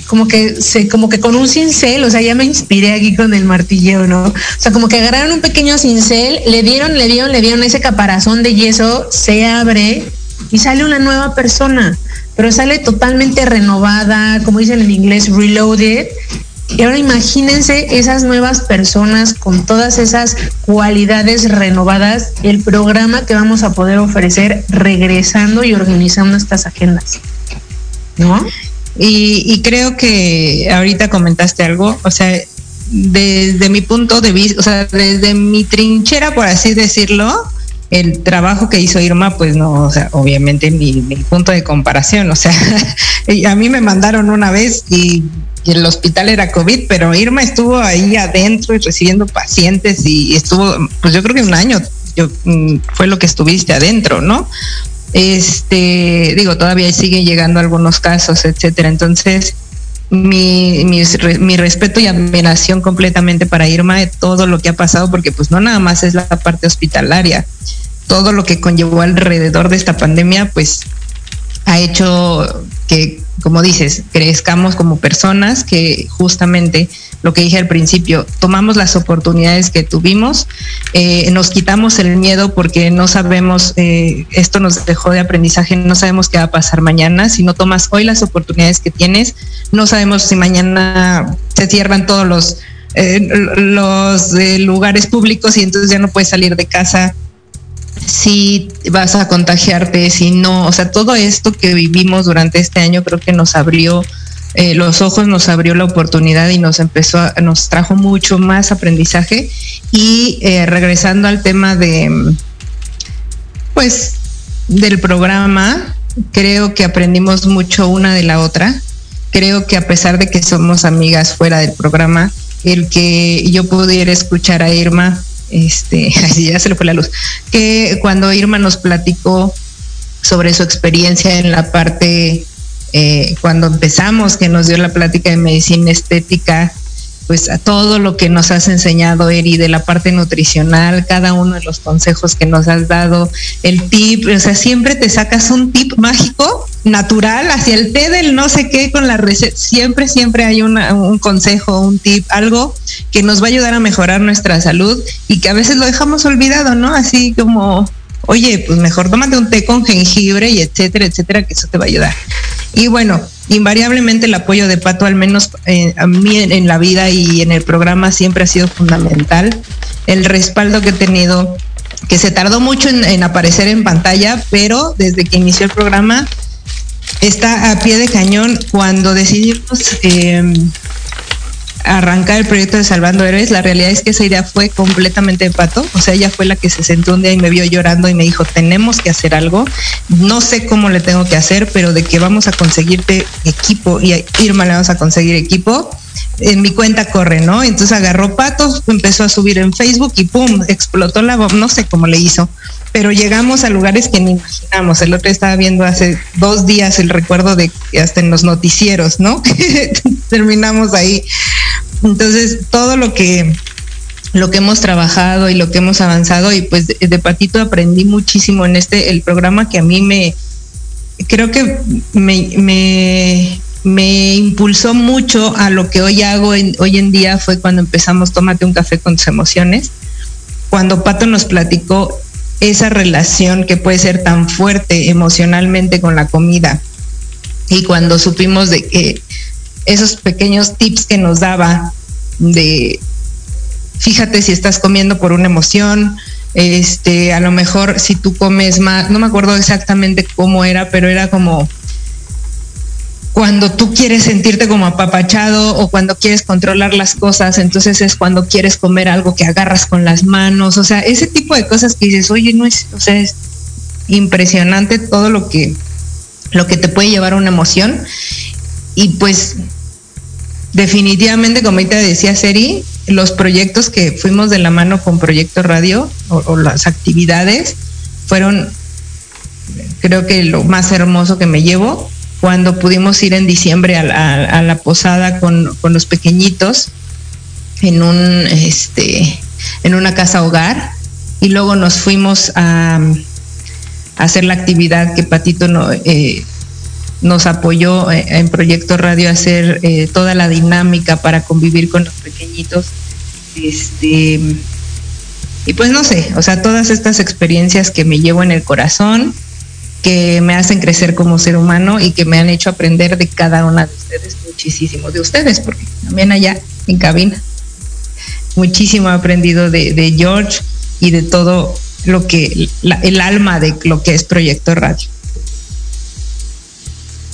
como que se, como que con un cincel, o sea, ya me inspiré aquí con el martilleo, ¿no? O sea, como que agarraron un pequeño cincel, le dieron, le dieron, le dieron ese caparazón de yeso, se abre y sale una nueva persona, pero sale totalmente renovada, como dicen en inglés, reloaded, y ahora imagínense esas nuevas personas con todas esas cualidades renovadas, el programa que vamos a poder ofrecer regresando y organizando estas agendas. ¿No? Y, creo que ahorita comentaste algo, o sea, desde mi punto de vista, o sea, desde mi trinchera, por así decirlo, el trabajo que hizo Irma, pues no, o sea, obviamente mi, mi punto de comparación, o sea, *laughs* a mí me mandaron una vez y el hospital era COVID, pero Irma estuvo ahí adentro y recibiendo pacientes y estuvo, pues yo creo que un año yo, mm, fue lo que estuviste adentro, ¿no? Este, digo, todavía siguen llegando algunos casos, etcétera. Entonces, mi, mi, mi, respeto y admiración completamente para Irma de todo lo que ha pasado, porque pues no nada más es la parte hospitalaria, todo lo que conllevó alrededor de esta pandemia, pues ha hecho que, como dices, crezcamos como personas, que justamente lo que dije al principio, tomamos las oportunidades que tuvimos, eh, nos quitamos el miedo porque no sabemos, eh, esto nos dejó de aprendizaje, no sabemos qué va a pasar mañana, si no tomas hoy las oportunidades que tienes, no sabemos si mañana se cierran todos los, eh, los lugares públicos y entonces ya no puedes salir de casa si vas a contagiarte, si no, o sea, todo esto que vivimos durante este año creo que nos abrió eh, los ojos, nos abrió la oportunidad y nos empezó, a, nos trajo mucho más aprendizaje. Y eh, regresando al tema de, pues, del programa, creo que aprendimos mucho una de la otra. Creo que a pesar de que somos amigas fuera del programa, el que yo pudiera escuchar a Irma este, *laughs* así ya se le fue la luz, que cuando Irma nos platicó sobre su experiencia en la parte, eh, cuando empezamos, que nos dio la plática de medicina estética, pues a todo lo que nos has enseñado, Eri, de la parte nutricional, cada uno de los consejos que nos has dado, el tip, o sea, siempre te sacas un tip mágico, natural, hacia el té del no sé qué con la receta, siempre, siempre hay un consejo, un tip, algo que nos va a ayudar a mejorar nuestra salud y que a veces lo dejamos olvidado, ¿no? Así como oye, pues mejor tómate un té con jengibre y etcétera, etcétera, que eso te va a ayudar. Y bueno, invariablemente el apoyo de Pato, al menos eh, a mí en, la vida y en el programa, siempre ha sido fundamental. El respaldo que he tenido, que se tardó mucho en, aparecer en pantalla, pero desde que inició el programa está a pie de cañón cuando decidimos eh, arrancar el proyecto de Salvando Héroes, la realidad es que esa idea fue completamente de pato. O sea, ella fue la que se sentó un día y me vio llorando y me dijo, tenemos que hacer algo. No sé cómo le tengo que hacer, pero de que vamos a conseguirte equipo y a Irma le vamos a conseguir equipo. En mi cuenta corre, ¿no? Entonces agarró patos, empezó a subir en Facebook y pum, explotó la bomba, no sé cómo le hizo pero llegamos a lugares que ni imaginamos. El otro estaba viendo hace dos días el recuerdo de hasta en los noticieros, ¿no? *laughs* Terminamos ahí. Entonces, todo lo que lo que hemos trabajado y lo que hemos avanzado y pues de, Patito aprendí muchísimo en este el programa que a mí me creo que me, me, me impulsó mucho a lo que hoy hago hoy en día fue cuando empezamos Tómate un café con tus emociones cuando Pato nos platicó esa relación que puede ser tan fuerte emocionalmente con la comida. Y cuando supimos de que esos pequeños tips que nos daba de fíjate si estás comiendo por una emoción, este, a lo mejor si tú comes más, no me acuerdo exactamente cómo era, pero era como cuando tú quieres sentirte como apapachado o cuando quieres controlar las cosas, entonces es cuando quieres comer algo que agarras con las manos, o sea, ese tipo de cosas que dices, oye, no es, o sea, es impresionante todo lo que, lo que te puede llevar a una emoción. Y pues definitivamente, como te decía Seri, los proyectos que fuimos de la mano con Proyecto Radio o las actividades fueron, creo que lo más hermoso que me llevo cuando pudimos ir en diciembre a la, posada con, los pequeñitos en un este en una casa hogar y luego nos fuimos a, hacer la actividad que Patito no, eh, nos apoyó eh, en Proyecto Radio a hacer eh, toda la dinámica para convivir con los pequeñitos. Este, y pues no sé, o sea, todas estas experiencias que me llevo en el corazón, que me hacen crecer como ser humano y que me han hecho aprender de cada una de ustedes, muchísimo de ustedes, porque también allá en cabina, muchísimo he aprendido de, George y de todo lo que, el alma de lo que es Proyecto Radio.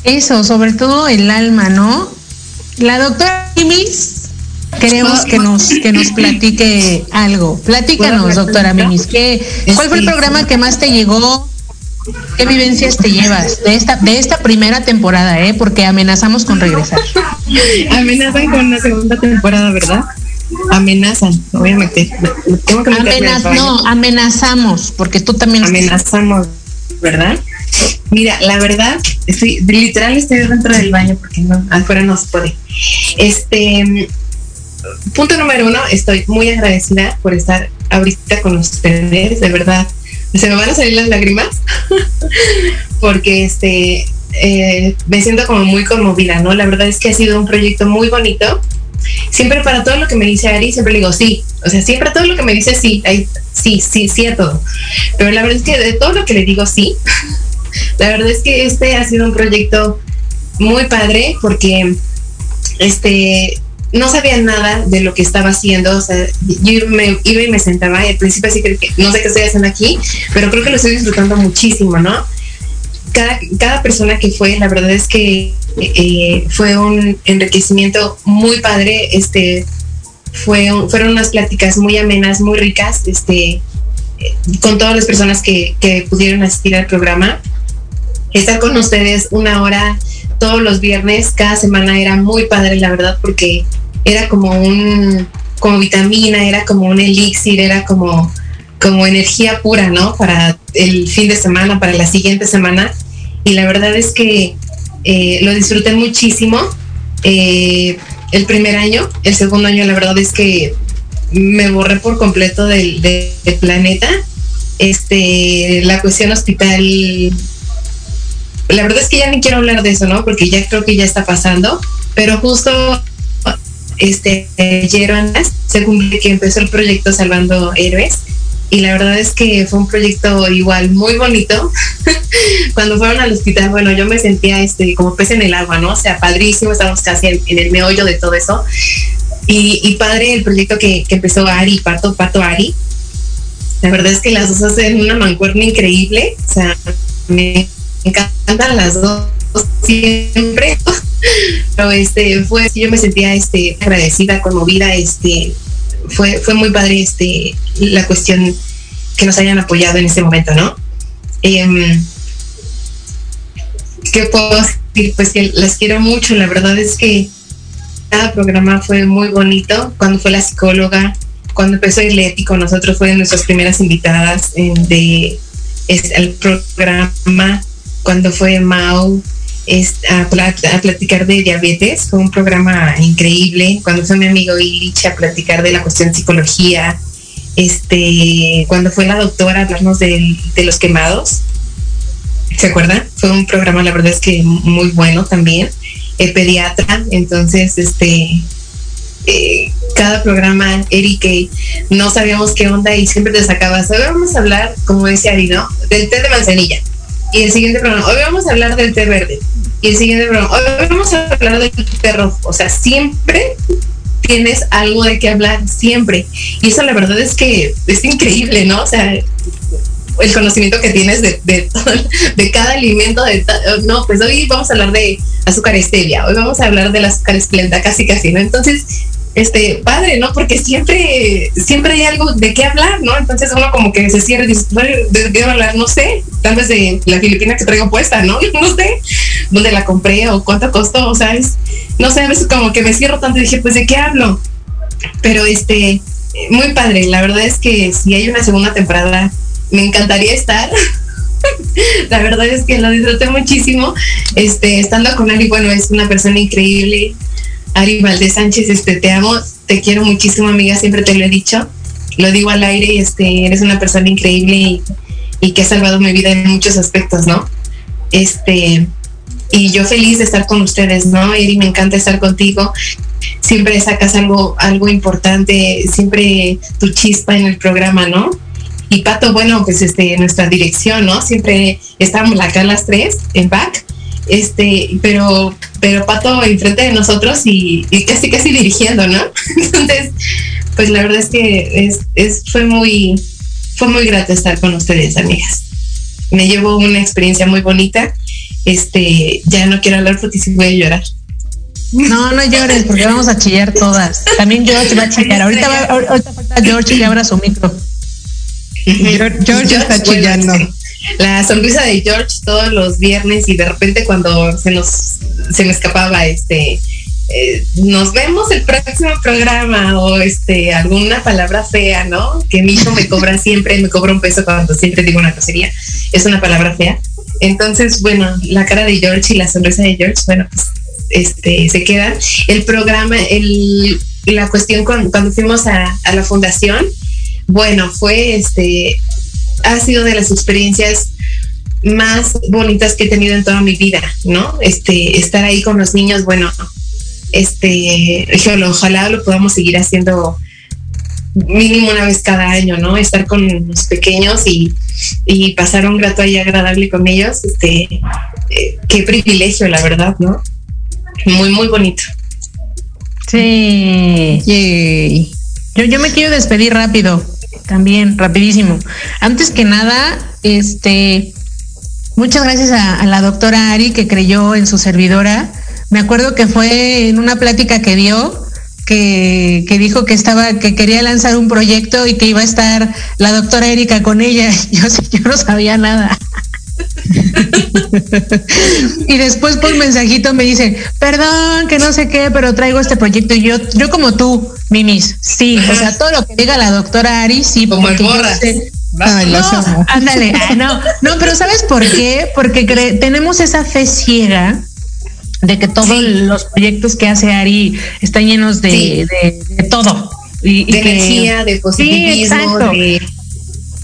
Eso, sobre todo el alma, ¿no? La doctora Mimis, queremos que nos, que nos platique algo. Platícanos, doctora Mimis, ¿qué, ¿cuál fue el programa que más te llegó? ¿Qué vivencias te llevas de esta, de esta primera temporada, eh? Porque amenazamos con regresar. Amenazan con una segunda temporada, ¿verdad? Amenazan, no voy a meter. no, amenazamos, porque tú también. Amenazamos, ¿verdad? Mira, la verdad, estoy, literal estoy dentro del baño porque no, afuera no se puede. Este, punto número uno, estoy muy agradecida por estar ahorita con ustedes, de verdad se me van a salir las lágrimas *laughs* porque este eh, me siento como muy conmovida, ¿no? La verdad es que ha sido un proyecto muy bonito. Siempre para todo lo que me dice Ari, siempre le digo sí. O sea, siempre todo lo que me dice sí, sí, sí, sí a todo. Pero la verdad es que de todo lo que le digo sí, *laughs* la verdad es que este ha sido un proyecto muy padre porque este no sabía nada de lo que estaba haciendo, o sea, yo me iba y me sentaba, y al principio así que no sé qué estoy haciendo aquí, pero creo que lo estoy disfrutando muchísimo, ¿no? Cada, cada persona que fue, la verdad es que eh, fue un enriquecimiento muy padre, este, fue fueron unas pláticas muy amenas, muy ricas, este, con todas las personas que, que pudieron asistir al programa. Estar con ustedes una hora todos los viernes, cada semana era muy padre, la verdad, porque era como un, como vitamina, era como un elixir, era como, como energía pura, ¿no? Para el fin de semana, para la siguiente semana. Y la verdad es que eh, lo disfruté muchísimo. Eh, el primer año. El segundo año, la verdad es que me borré por completo del, planeta. Este, la cuestión hospital, la verdad es que ya ni quiero hablar de eso, ¿no? Porque ya creo que ya está pasando. Pero justo este ayer se cumple que empezó el proyecto Salvando Héroes y la verdad es que fue un proyecto igual muy bonito. *laughs* Cuando fueron al hospital, bueno, yo me sentía este como pez en el agua, ¿no? O sea, padrísimo, estábamos casi en, el meollo de todo eso. Y, padre el proyecto que, empezó Ari, Pato, Pato Ari. La verdad es que las dos hacen una mancuerna increíble. O sea, me encantan las dos siempre. Pero este fue, yo me sentía este agradecida, conmovida, este fue, fue muy padre este, la cuestión que nos hayan apoyado en este momento, ¿no? Em, ¿Qué puedo decir? Pues que las quiero mucho, la verdad es que cada programa fue muy bonito, cuando fue la psicóloga, cuando empezó el ético, nosotros fuimos nuestras primeras invitadas de el programa, cuando fue Mau, a, platicar de diabetes. Fue un programa increíble. Cuando fue mi amigo Illich a platicar de la cuestión de psicología. Este, cuando fue la doctora a hablarnos de, los quemados. ¿Se acuerdan? Fue un programa, la verdad es que muy bueno también. El pediatra, entonces, este, eh, cada programa, Eric, no sabíamos qué onda y siempre te sacabas. Hoy vamos a hablar, como decía Ari, ¿no? Del té de manzanilla. Y el siguiente programa, hoy vamos a hablar del té verde. Y el siguiente programa, hoy vamos a hablar del té rojo. O sea, siempre tienes algo de qué hablar, siempre. Y eso la verdad es que es increíble, ¿no? O sea, el conocimiento que tienes de, de, cada alimento. De, no, pues hoy vamos a hablar de azúcar stevia, hoy vamos a hablar del azúcar esplenda, casi casi, ¿no? Entonces, este, padre, ¿no? Porque siempre, siempre hay algo de qué hablar, ¿no? Entonces uno como que se cierra y dice, ¿de qué hablar? No sé, tal vez de la filipina que traigo puesta, ¿no? *laughs* No sé dónde la compré o cuánto costó, o sea, es, no sé, a veces como que me cierro tanto y dije, pues, ¿de qué hablo? Pero este, muy padre, la verdad es que si hay una segunda temporada, me encantaría estar. *laughs* la verdad es que lo disfruté muchísimo, este, estando con Ari, bueno, es una persona increíble, Ari Valdés Sánchez, este, te amo, te quiero muchísimo, amiga, siempre te lo he dicho. Lo digo al aire, este, eres una persona increíble y, que ha salvado mi vida en muchos aspectos, ¿no? Este, y yo feliz de estar con ustedes, ¿no? Eri, me encanta estar contigo. Siempre sacas algo, algo importante, siempre tu chispa en el programa, ¿no? Y Pato, bueno, pues este, nuestra dirección, ¿no? Siempre estamos acá las tres en back este, pero, pero Pato enfrente de nosotros y, casi casi dirigiendo, ¿no? *laughs* Entonces, pues la verdad es que es, fue muy, fue muy grato estar con ustedes, amigas. Me llevo una experiencia muy bonita. Este, ya no quiero hablar porque si voy a llorar. No, no llores, porque vamos a chillar todas. También George va a chillar. Ahorita, va, ahorita falta George que abra su micro. George, está chillando la sonrisa de George todos los viernes y de repente cuando se nos se me escapaba este eh, nos vemos el próximo programa o este alguna palabra fea, ¿no? Que mi hijo me cobra siempre, me cobra un peso cuando siempre digo una grosería, es una palabra fea. Entonces, bueno, la cara de George y la sonrisa de George, bueno, pues este se quedan. El programa, el, la cuestión cuando fuimos a la fundación, bueno, fue este ha sido de las experiencias más bonitas que he tenido en toda mi vida, ¿no? Este, estar ahí con los niños, bueno, este, ojalá lo podamos seguir haciendo mínimo una vez cada año, ¿no? Estar con los pequeños y, pasar un rato ahí agradable con ellos, este, eh, qué privilegio, la verdad, ¿no? Muy, muy bonito. Sí. Yo, yo me quiero despedir rápido también, rapidísimo. Antes que nada, este, muchas gracias a, la doctora Ari que creyó en su servidora. Me acuerdo que fue en una plática que dio, que, que, dijo que estaba, que quería lanzar un proyecto y que iba a estar la doctora Erika con ella. *laughs* Yo, yo no sabía nada. Y después por mensajito me dice, perdón, que no sé qué, pero traigo este proyecto. Y yo, yo como tú, Mimis, sí, o sea, todo lo que diga la doctora Ari, sí, como el no, ándale, *laughs* no, no, pero ¿sabes por qué? Porque tenemos esa fe ciega de que todos los proyectos que hace Ari están llenos de, de, todo. Y, de energía, de positivismo.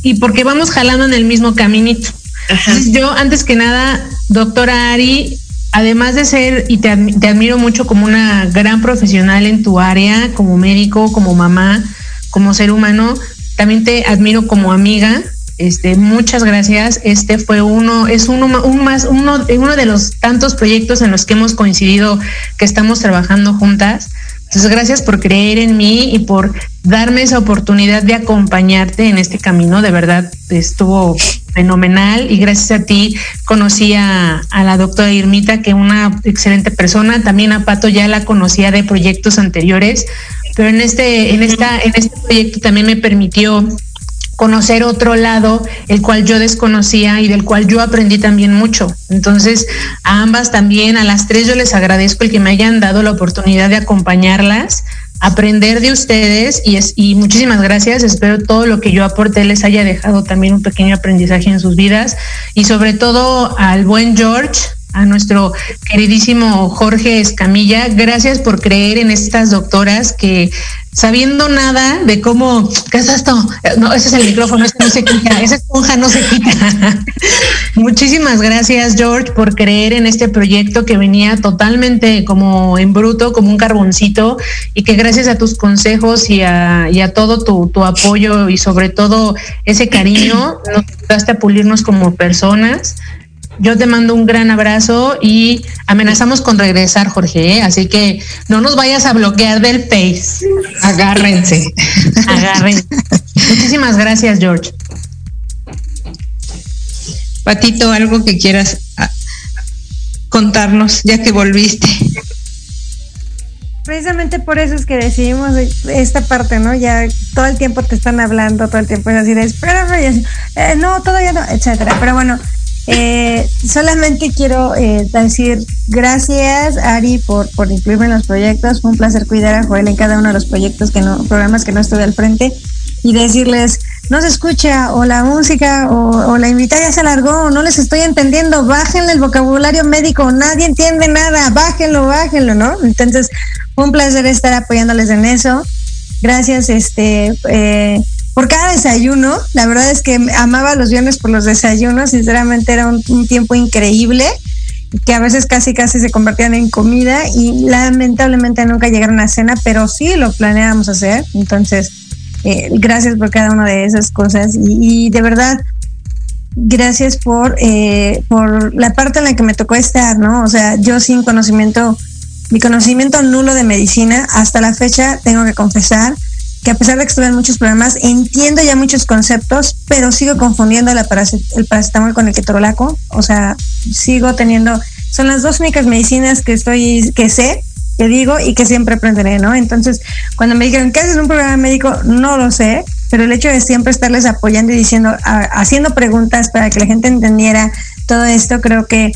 Y porque vamos jalando en el mismo caminito. Entonces yo, antes que nada, doctora Ari, además de ser, y te, te admiro mucho como una gran profesional en tu área, como médico, como mamá, como ser humano, también te admiro como amiga este, muchas gracias. Este fue uno, es uno, un más, uno, uno de los tantos proyectos en los que hemos coincidido que estamos trabajando juntas. Entonces, gracias por creer en mí y por darme esa oportunidad de acompañarte en este camino. De verdad, estuvo fenomenal y gracias a ti conocí a, a la doctora Irmita, que es una excelente persona. También a Pato ya la conocía de proyectos anteriores, pero en este, en esta, en este proyecto también me permitió conocer otro lado, el cual yo desconocía y del cual yo aprendí también mucho. Entonces, a ambas también, a las tres yo les agradezco el que me hayan dado la oportunidad de acompañarlas, aprender de ustedes y, es, y muchísimas gracias. Espero todo lo que yo aporté les haya dejado también un pequeño aprendizaje en sus vidas y sobre todo al buen George, a nuestro queridísimo Jorge Escamilla. Gracias por creer en estas doctoras que sabiendo nada de cómo, ¿qué es esto? No, ese es el micrófono, ese no se quita, esa esponja no se quita. *laughs* Muchísimas gracias, George, por creer en este proyecto que venía totalmente como en bruto, como un carboncito, y que gracias a tus consejos y a, y a todo tu, tu apoyo y sobre todo ese cariño, nos ayudaste a pulirnos como personas. Yo te mando un gran abrazo y amenazamos con regresar, Jorge, ¿eh? así que no nos vayas a bloquear del Face. Agárrense. *laughs* Agárrense. Muchísimas gracias, George. Patito, algo que quieras ah, contarnos ya que volviste. Precisamente por eso es que decidimos esta parte, ¿no? Ya todo el tiempo te están hablando, todo el tiempo es así de espérame, eh, no, todavía no, etcétera. Pero bueno, eh, solamente quiero eh, decir gracias, Ari, por, por incluirme en los proyectos. Fue un placer cuidar a Joel en cada uno de los proyectos que no, programas que no estuve al frente y decirles, no se escucha, o la música, o, la invitada se alargó, no les estoy entendiendo, bájenle el vocabulario médico, nadie entiende nada, bájenlo, bájenlo, ¿no? Entonces, fue un placer estar apoyándoles en eso. Gracias, este, eh, por cada desayuno. La verdad es que amaba los viernes por los desayunos. Sinceramente era un, tiempo increíble que a veces casi casi se convertían en comida y lamentablemente nunca llegaron a cena, pero sí lo planeábamos hacer. Entonces, eh, gracias por cada una de esas cosas y, de verdad, gracias por, eh, por la parte en la que me tocó estar, ¿no? O sea, yo sin conocimiento, mi conocimiento nulo de medicina, hasta la fecha tengo que confesar que a pesar de que estuve en muchos programas, entiendo ya muchos conceptos, pero sigo confundiendo el paracetamol con el ketorolaco. O sea, sigo teniendo, son las dos únicas medicinas que estoy, que sé, que digo y que siempre aprenderé, ¿no? Entonces, cuando me dijeron, ¿qué haces un programa médico? No lo sé, pero el hecho de siempre estarles apoyando y diciendo, haciendo preguntas para que la gente entendiera todo esto, creo que,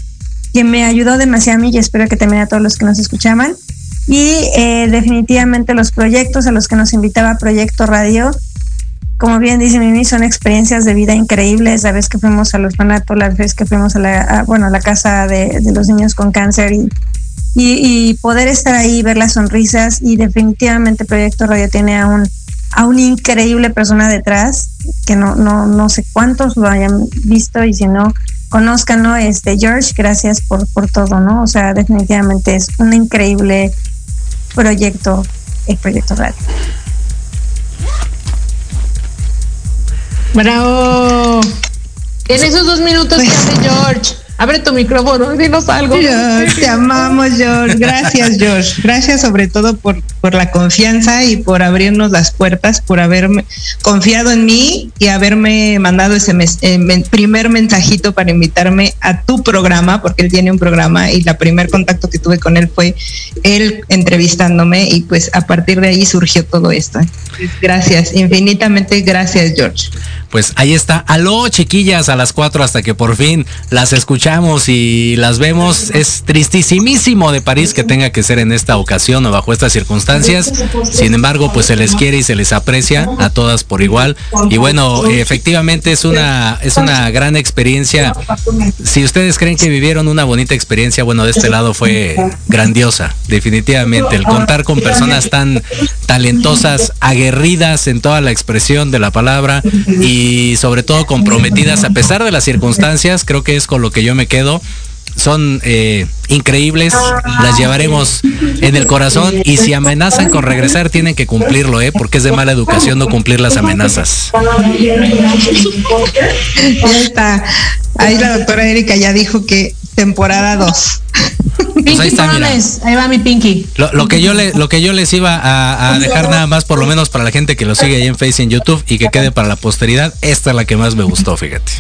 que me ayudó demasiado a mí y espero que también a todos los que nos escuchaban. Y eh, definitivamente los proyectos a los que nos invitaba Proyecto Radio, como bien dice Mimi, son experiencias de vida increíbles. La vez que fuimos a los orfanato, la vez que fuimos a la, bueno, a la casa de, los niños con cáncer y, y, poder estar ahí, ver las sonrisas y definitivamente Proyecto Radio tiene a un, a una increíble persona detrás, que no, no, no sé cuántos lo hayan visto y si no, conozcanlo, este George, gracias por, por todo, ¿no? O sea, definitivamente es una increíble proyecto, el proyecto radio. Bravo. En esos dos minutos que hace George. Abre tu micrófono, dinos algo. te amamos, George. Gracias, George. Gracias sobre todo por, por la confianza y por abrirnos las puertas, por haberme confiado en mí y haberme mandado ese eh, primer mensajito para invitarme a tu programa, porque él tiene un programa y la primer contacto que tuve con él fue él entrevistándome y pues a partir de ahí surgió todo esto. Gracias, infinitamente gracias, George. Pues ahí está. Aló, chiquillas, a las cuatro hasta que por fin las escuchamos escuchamos y las vemos. Es tristísimísimo de París que tenga que ser en esta ocasión o bajo estas circunstancias. Sin embargo, pues se les quiere y se les aprecia a todas por igual. Y bueno, efectivamente es una, es una gran experiencia. Si ustedes creen que vivieron una bonita experiencia, bueno, de este lado fue grandiosa, definitivamente. El contar con personas tan talentosas, aguerridas en toda la expresión de la palabra y sobre todo comprometidas a pesar de las circunstancias, creo que es con lo que yo me quedo son eh, increíbles, las llevaremos en el corazón y si amenazan con regresar tienen que cumplirlo, ¿eh? porque es de mala educación no cumplir las amenazas. Ahí la doctora Erika ya dijo que temporada 2. Pinky ahí está, mira. Promise. Ahí va mi Pinky. Lo, lo que yo le, lo que yo les iba a, a dejar nada más, por lo menos para la gente que lo sigue ahí en Face y en YouTube y que quede para la posteridad, esta es la que más me gustó, fíjate.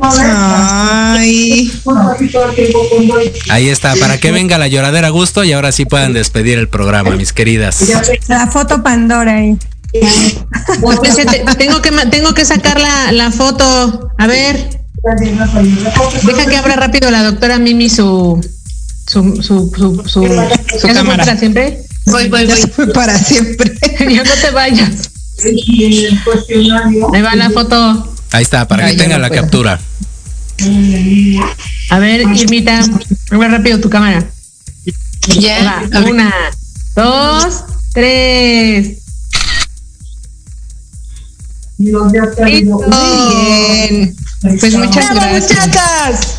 Ay, Ahí está, para que venga la lloradera a gusto y ahora sí puedan despedir el programa, mis queridas. La foto Pandora ahí. Pues, te- tengo que ma- tengo que sacar la, la foto. A ver. Deja que abra rápido la doctora Mimi su su su su su, Su ¿Ya se fue cámara. para siempre. Voy, voy, voy. fue para siempre. *laughs* Ya no te vayas. Ahí va la foto. Ahí está, para que Ay, yo no la puedo. captura. A ver, Irmita, abre rápido tu cámara. Ya. Una, dos, tres. Muy bien. Pues muchas gracias.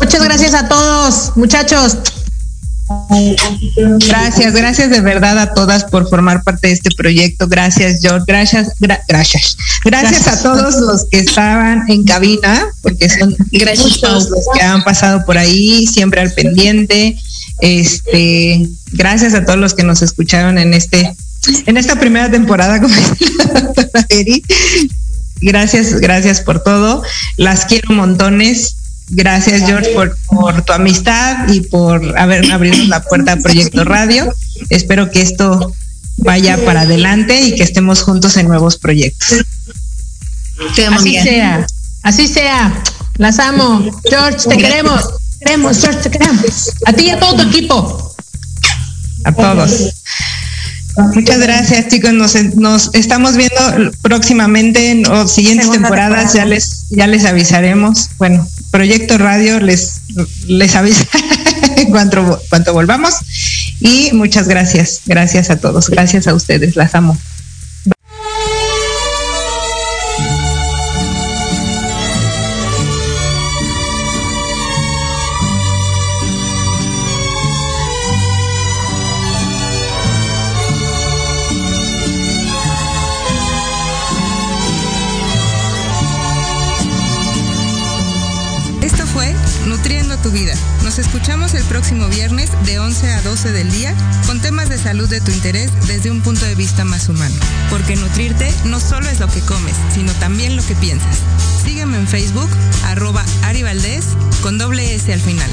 Muchas gracias a todos, muchachos. Gracias, gracias de verdad a todas por formar parte de este proyecto. Gracias, George. Gracias, gra- gracias. Gracias a todos los que estaban en cabina, porque son Gracias, muchos los que han pasado por ahí, siempre al pendiente. Este, gracias a todos los que nos escucharon en este, en esta primera temporada, como dice la doctora Eri. Gracias, gracias por todo. Las quiero montones. Gracias, George, por, por tu amistad y por haber abrirnos la puerta a Proyecto Radio. Espero que esto vaya para adelante y que estemos juntos en nuevos proyectos. Te amo, Así sea, así sea. Las amo. George, te queremos. Queremos, George, te queremos. A ti y a todo tu equipo. A todos. Muchas gracias, chicos. Nos, nos estamos viendo próximamente en o siguientes Segunda temporadas. temporada. Ya les, ya les avisaremos. Bueno, Proyecto Radio les, les avisa *laughs* en cuanto, cuanto volvamos. Y muchas gracias. Gracias a todos. Gracias a ustedes. Las amo. Vida. Nos escuchamos el próximo viernes de 11 a 12 del día con temas de salud de tu interés desde un punto de vista más humano. Porque nutrirte no solo es lo que comes, sino también lo que piensas. Sígueme en Facebook, arroba Ari Valdés, con doble S al final.